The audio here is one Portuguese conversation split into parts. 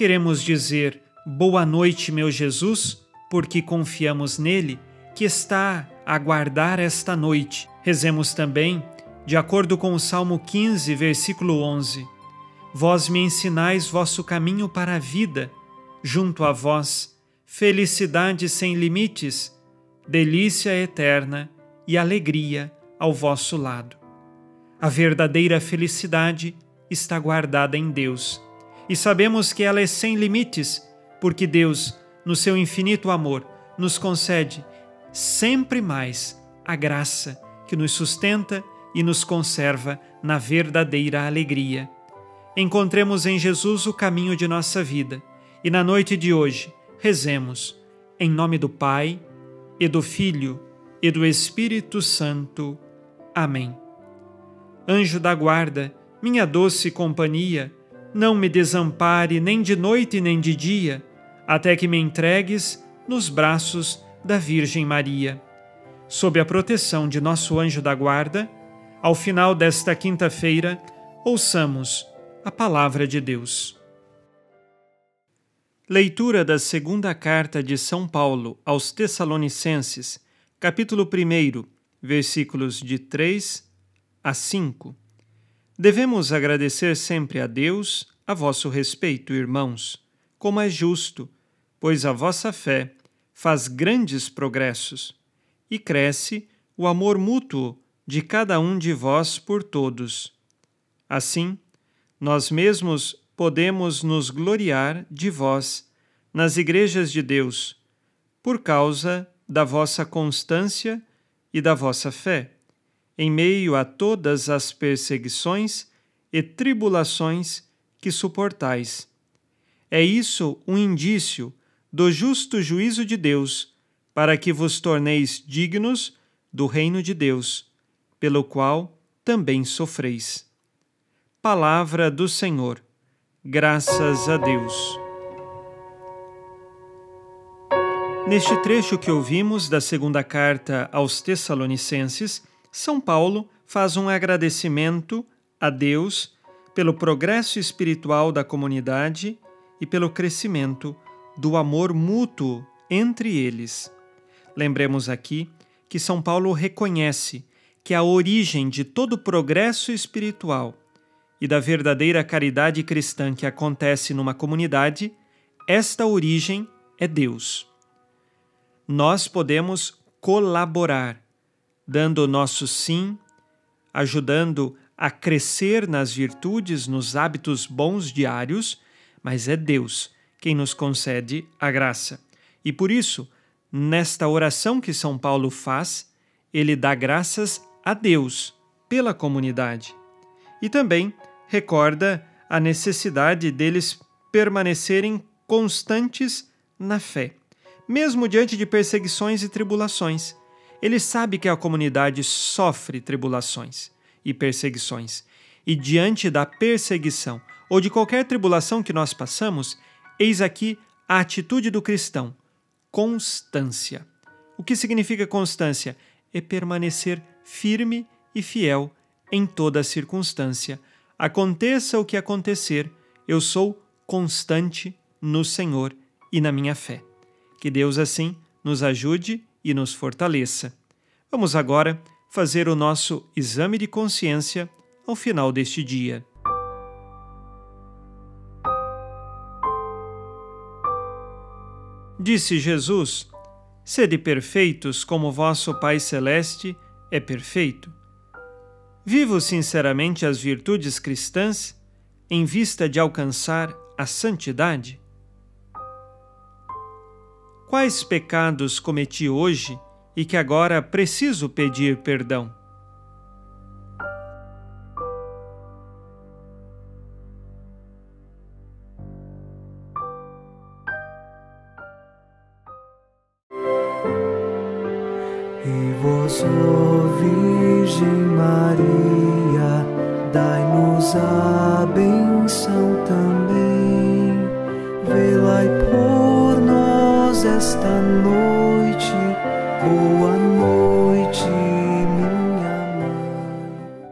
queremos dizer boa noite, meu Jesus, porque confiamos nele que está a guardar esta noite. Rezemos também, de acordo com o Salmo 15, versículo 11: Vós me ensinais vosso caminho para a vida, junto a vós, felicidade sem limites, delícia eterna e alegria ao vosso lado. A verdadeira felicidade está guardada em Deus. E sabemos que ela é sem limites, porque Deus, no seu infinito amor, nos concede sempre mais a graça que nos sustenta e nos conserva na verdadeira alegria. Encontremos em Jesus o caminho de nossa vida e na noite de hoje rezemos em nome do Pai e do Filho e do Espírito Santo. Amém. Anjo da guarda, minha doce companhia, não me desampare nem de noite nem de dia, até que me entregues nos braços da Virgem Maria. Sob a proteção de nosso anjo da guarda, ao final desta quinta-feira, ouçamos a palavra de Deus. Leitura da segunda carta de São Paulo aos Tessalonicenses, capítulo 1, versículos de 3 a 5. Devemos agradecer sempre a Deus a vosso respeito, irmãos, como é justo, pois a vossa fé faz grandes progressos e cresce o amor mútuo de cada um de vós por todos. Assim, nós mesmos podemos nos gloriar de vós nas igrejas de Deus, por causa da vossa constância e da vossa fé em meio a todas as perseguições e tribulações que suportais. É isso um indício do justo juízo de Deus, para que vos torneis dignos do reino de Deus, pelo qual também sofreis. Palavra do Senhor. Graças a Deus. Neste trecho que ouvimos da segunda carta aos Tessalonicenses, são Paulo faz um agradecimento a Deus pelo progresso espiritual da comunidade e pelo crescimento do amor mútuo entre eles. Lembremos aqui que São Paulo reconhece que a origem de todo progresso espiritual e da verdadeira caridade cristã que acontece numa comunidade, esta origem é Deus. Nós podemos colaborar dando o nosso sim, ajudando a crescer nas virtudes, nos hábitos bons diários, mas é Deus quem nos concede a graça. E por isso, nesta oração que São Paulo faz, ele dá graças a Deus pela comunidade. E também recorda a necessidade deles permanecerem constantes na fé, mesmo diante de perseguições e tribulações ele sabe que a comunidade sofre tribulações e perseguições, e diante da perseguição ou de qualquer tribulação que nós passamos, eis aqui a atitude do cristão: constância. O que significa constância? É permanecer firme e fiel em toda circunstância. Aconteça o que acontecer, eu sou constante no Senhor e na minha fé. Que Deus assim nos ajude e nos fortaleça. Vamos agora fazer o nosso exame de consciência ao final deste dia. Disse Jesus: Sede perfeitos como vosso Pai Celeste é perfeito. Vivo sinceramente as virtudes cristãs em vista de alcançar a santidade? quais pecados cometi hoje e que agora preciso pedir perdão? E vós, Virgem Maria, dai-nos a benção esta noite. Boa noite, minha mãe.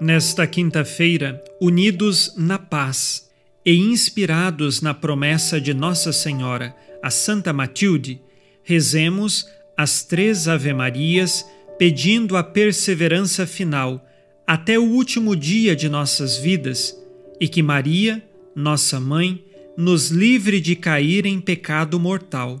Nesta quinta-feira, unidos na paz e inspirados na promessa de Nossa Senhora, a Santa Matilde, rezemos as três Ave-Marias pedindo a perseverança final até o último dia de nossas vidas e que Maria, nossa mãe, nos livre de cair em pecado mortal.